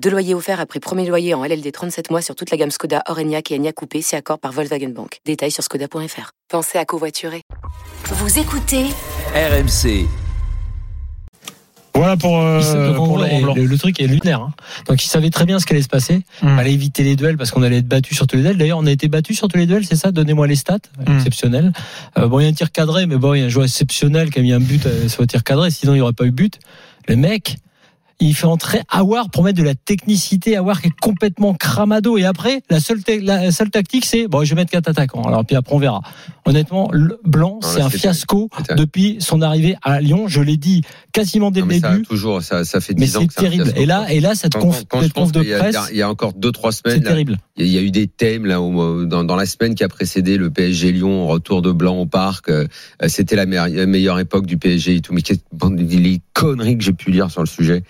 Deux loyers offerts après premier loyer en LLD 37 mois sur toute la gamme Skoda, Orenia et Enya Coupé, c'est accord par Volkswagen Bank. Détails sur skoda.fr. Pensez à covoiturer. Vous écoutez RMC. Voilà pour, euh, pour le, Laurent Blanc. le- le truc est lunaire. hein. Donc il savait très bien ce qui allait se passer. Mm. Il fallait éviter les duels parce qu'on allait être battu sur tous les duels. D'ailleurs, on a été battu sur tous les duels, c'est ça? Donnez-moi les stats. Mm. Exceptionnel. Euh, bon, il y a un tir cadré, mais bon, il y a un joueur exceptionnel qui a mis un but euh, sur le tir cadré. Sinon, il n'y aurait pas eu but. Le mec, il fait entrer Awar pour mettre de la technicité. Awar qui est complètement cramado. Et après, la seule, la seule tactique, c'est bon, je vais mettre quatre attaquants. Alors puis après, on verra. Honnêtement, le Blanc, c'est un fiasco depuis son arrivée à Lyon. Je l'ai dit quasiment dès Non, le mais ça début. toujours, ça, ça fait Mais 10 ans c'est que c'est terrible. Et là, et là, cette Quand- conf, quand je cette conf pense de presse, il y a- il y a encore 2-3 c'est semaines, là, terrible. il y a eu des thèmes là où, dans, dans la semaine qui a précédé le PSG Lyon, retour de Blanc au parc. euh, C'était la meilleure, meilleure époque du PSG et tout. Mais les conneries que j'ai pu lire sur le sujet.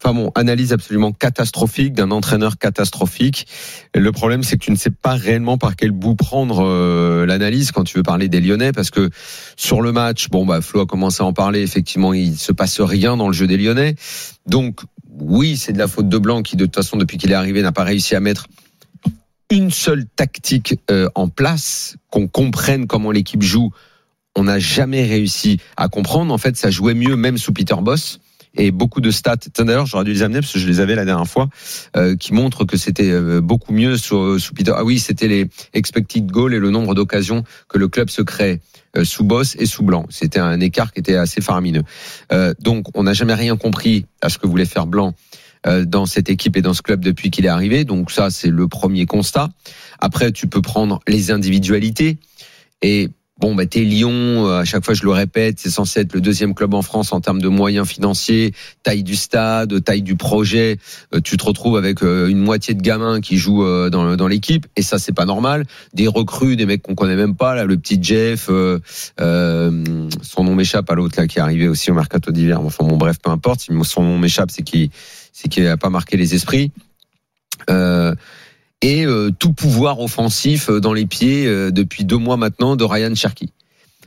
Enfin bon, analyse absolument catastrophique d'un entraîneur catastrophique. Le problème, c'est que tu ne sais pas réellement par quel bout prendre euh, l'analyse quand tu veux parler des Lyonnais, parce que sur le match, bon bah Flo a commencé à en parler. Effectivement, il se passe rien dans le jeu des Lyonnais. Donc oui, c'est de la faute de Blanc qui, de toute façon, depuis qu'il est arrivé, n'a pas réussi à mettre une seule tactique euh, en place, qu'on comprenne comment l'équipe joue. On n'a jamais réussi à comprendre. En fait, ça jouait mieux même sous Peter Boss. Et beaucoup de stats, d'ailleurs, j'aurais dû les amener parce que je les avais la dernière fois, euh, qui montrent que c'était euh, beaucoup mieux sous, sous Peter. Ah oui, c'était les expected goals et le nombre d'occasions que le club se crée euh, sous Boss et sous Blanc. C'était un écart qui était assez faramineux. Euh, donc, on n'a jamais rien compris à ce que voulait faire Blanc euh, dans cette équipe et dans ce club depuis qu'il est arrivé. Donc ça, c'est le premier constat. Après, tu peux prendre les individualités et Bon, bah, t'es Lyon, euh, à chaque fois je le répète, c'est censé être le deuxième club en France en termes de moyens financiers, taille du stade, taille du projet. Euh, tu te retrouves avec euh, une moitié de gamins qui jouent dans, l'équipe, et ça c'est pas normal. Des recrues, des mecs qu'on connaît même pas, là, le petit Jeff, son nom m'échappe à l'autre là qui est arrivé aussi au mercato d'hiver. Enfin bon, bref, peu importe. Si son nom m'échappe, c'est qu'il c'est pas marqué les esprits. Et euh, tout pouvoir offensif euh, dans les pieds euh, depuis deux mois maintenant de Ryan Cherky.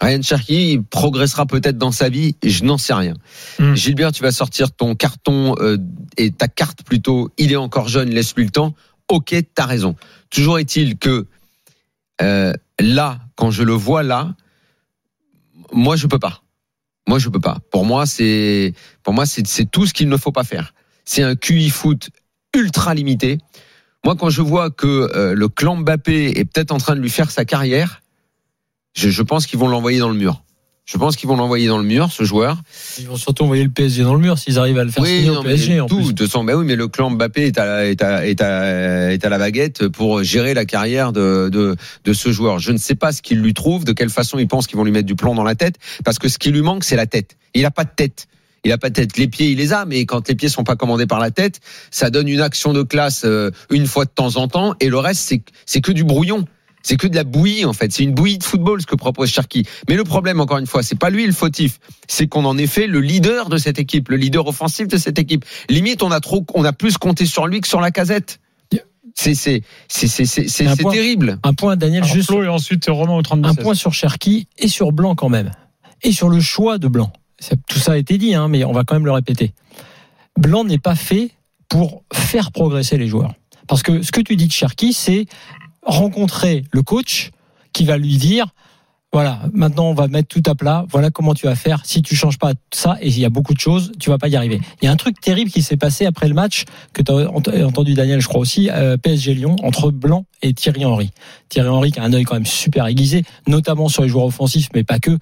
Ryan Cherky progressera peut-être dans sa vie, je n'en sais rien. Mm. Gilbert, tu vas sortir ton carton euh, et ta carte plutôt. Il est encore jeune, laisse-lui le temps. Ok, t'as raison. Toujours est-il que là, quand je le vois là, moi je peux pas. Moi je peux pas. Pour moi c'est pour moi c'est tout ce qu'il ne faut pas faire. C'est un QI foot ultra limité. Moi quand je vois que euh, le clan Mbappé est peut-être en train de lui faire sa carrière, je, je pense qu'ils vont l'envoyer dans le mur. Je pense qu'ils vont l'envoyer dans le mur, ce joueur. Ils vont surtout envoyer le PSG dans le mur s'ils arrivent à le faire signer non, au PSG en tout, plus. de toute façon, bah oui, mais le clan Mbappé est à, est à, est à, est à la baguette pour gérer la carrière de, de, de ce joueur. Je ne sais pas ce qu'il lui trouve, de quelle façon ils pensent qu'ils vont lui mettre du plomb dans la tête, parce que ce qui lui manque, c'est la tête. Il a pas de tête. Il a pas de tête. Les pieds, il les a, mais quand les pieds sont pas commandés par la tête, ça donne une action de classe euh, une fois de temps en temps, et le reste, c'est c'est que du brouillon. C'est que de la bouillie en fait. C'est une bouillie de football ce que propose Cherki. Mais le problème, encore une fois, c'est pas lui le fautif. C'est qu'on en est fait le leader de cette équipe, le leader offensif de cette équipe. Limite, on a trop, on a plus compté sur lui que sur la casette. C'est c'est c'est c'est c'est c'est Un c'est point. terrible. Un point, Daniel, Alors, juste Flo et ensuite Romain au 32 un point sur Cherki et sur Blanc quand même. Et sur le choix de Blanc. Tout ça a été dit, hein, mais on va quand même le répéter. Blanc n'est pas fait pour faire progresser les joueurs. Parce que ce que tu dis de Cherki, c'est rencontrer le coach qui va lui dire voilà, maintenant on va mettre tout à plat, voilà comment tu vas faire. Si tu changes pas ça, et il y a beaucoup de choses, tu vas pas y arriver. Il y a un truc terrible qui s'est passé après le match, que tu as entendu Daniel, je crois aussi, euh, PSG Lyon, entre Blanc et Thierry Henry. Thierry Henry qui a un œil quand même super aiguisé, notamment sur les joueurs offensifs, mais pas que.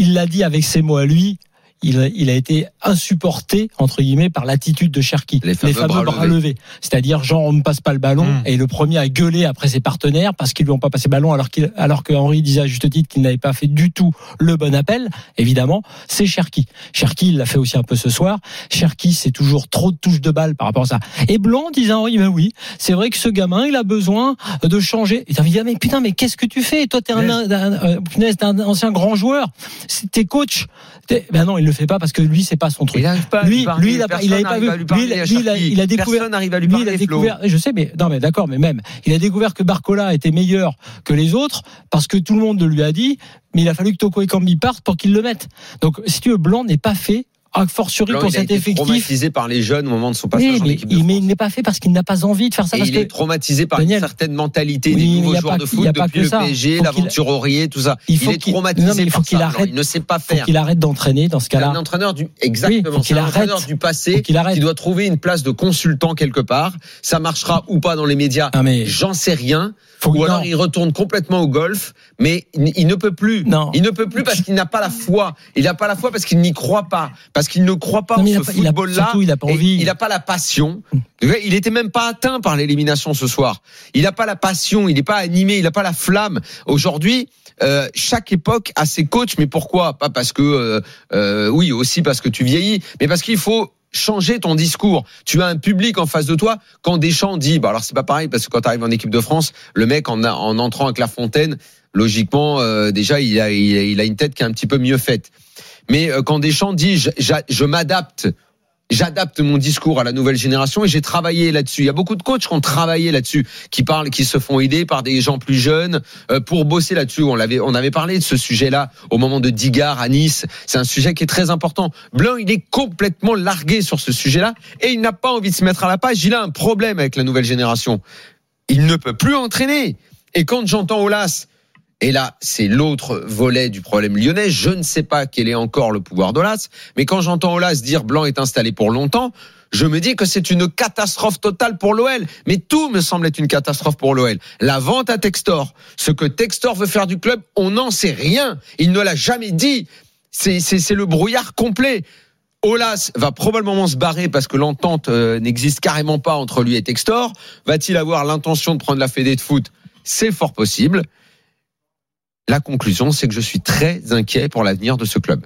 Il l'a dit avec ses mots à lui, il, il a été insupporté entre guillemets par l'attitude de Cherki, Les fameux bras bras levés. C'est-à-dire genre on ne passe pas le ballon Mm. et le premier à gueuler après ses partenaires parce qu'ils lui ont pas passé le ballon alors qu'il alors que Henri disait à juste titre qu'il n'avait pas fait du tout le bon appel. Évidemment, c'est Cherki. Cherki, il l'a fait aussi un peu ce soir. Cherki, c'est toujours trop de touches de balle par rapport à ça. Et Blanc disait à Henri, ben oui, c'est vrai que ce gamin, il a besoin de changer. Et de dire, mais putain, mais qu'est-ce que tu fais? Toi, t'es un, un, un, euh, un ancien grand joueur. C'est- T'es coach. Ben non, il le fait pas parce que lui, c'est pas son truc. Il n'arrive pas à Lui- lui, parler. lui, il a pas- il avait Personne pas n'arrive vu. à lui parler Lui, il a- il découvert- Personne n'arrive à lui Lui, il parler, a Flo. découvert, je sais, mais non, mais d'accord, mais même, il a découvert que Barcola était meilleur que les autres parce que tout le monde le lui a dit, mais il a fallu que Toko Ekambi parte pour qu'il le mette. Donc, si tu veux, Blanc n'est pas fait, a fortiori Blanc, pour il cet effectif. traumatisé par les jeunes au moment de son passage Oui, en mais, équipe de il- mais il n'est pas fait parce qu'il n'a pas envie de faire ça. Et parce il que est traumatisé par Daniel, une certaine mentalité oui, des il nouveaux joueurs pas de il foot depuis le. PSG, Faut l'aventurerier, tout ça. Il Il, faut est traumatisé non, mais il faut par qu'il ça. Arrête- Il ne sait pas faut faire. qu'il arrête d'entraîner dans ce C'est un cas-là. entraîneur du exactement. faut qu'il c'est un entraîneur arrête. du Faut passé qui doit trouver une place de consultant quelque part. Ça marchera ou pas dans les médias. Mais J'en sais rien. faut Ou non. alors il retourne complètement au golf, mais il il ne peut plus. Non. Il ne peut plus parce qu'il n'a pas la foi. Il n'a pas la foi parce qu'il n'y croit pas, parce qu'il ne croit pas Non, en il ce football-là. il a pas envie. Il n'a pas la passion. Il était même pas atteint par l'élimination ce soir. Il n'a pas la passion. Il n'est pas animé. Il n'a pas la flamme. Aujourd'hui. euh, chaque époque a ses coachs, mais pourquoi? Pas parce que, euh, euh, oui, aussi parce que tu vieillis, mais parce qu'il faut changer ton discours. Tu as un public en face de toi. Quand Deschamps dit, bah alors c'est pas pareil parce que quand tu arrives en équipe de France, le mec en, a- en entrant à Clairefontaine, logiquement euh, déjà il a, il a il a une tête qui est un petit peu mieux faite. Mais euh, quand Deschamps dit, je, je m'adapte. J'adapte mon discours à la nouvelle génération et j'ai travaillé là-dessus. Il y a beaucoup de coachs qui ont travaillé là-dessus, qui parlent, qui se font aider par des gens plus jeunes euh, pour bosser là-dessus. On on avait parlé de ce sujet-là au moment de Digard à Nice. C'est un sujet qui est très important. Blanc, il est complètement largué sur ce sujet-là et il n'a pas envie de se mettre à la page. Il a un problème avec la nouvelle génération. Il ne peut plus entraîner. Et quand j'entends Olas, et là, c'est l'autre volet du problème lyonnais. Je ne sais pas quel est encore le pouvoir d'Olas, mais quand j'entends Olas dire Blanc est installé pour longtemps, je me dis que c'est une catastrophe totale pour l'OL. Mais tout me semble être une catastrophe pour l'OL. La vente à Textor, ce que Textor veut faire du club, on n'en sait rien. Il ne l'a jamais dit. C'est le brouillard complet. Olas va probablement se barrer parce que l'entente euh, n'existe carrément pas entre lui et Textor. Va-t-il avoir l'intention de prendre la fédé de foot? C'est fort possible. La conclusion, c'est que je suis très inquiet pour l'avenir de ce club.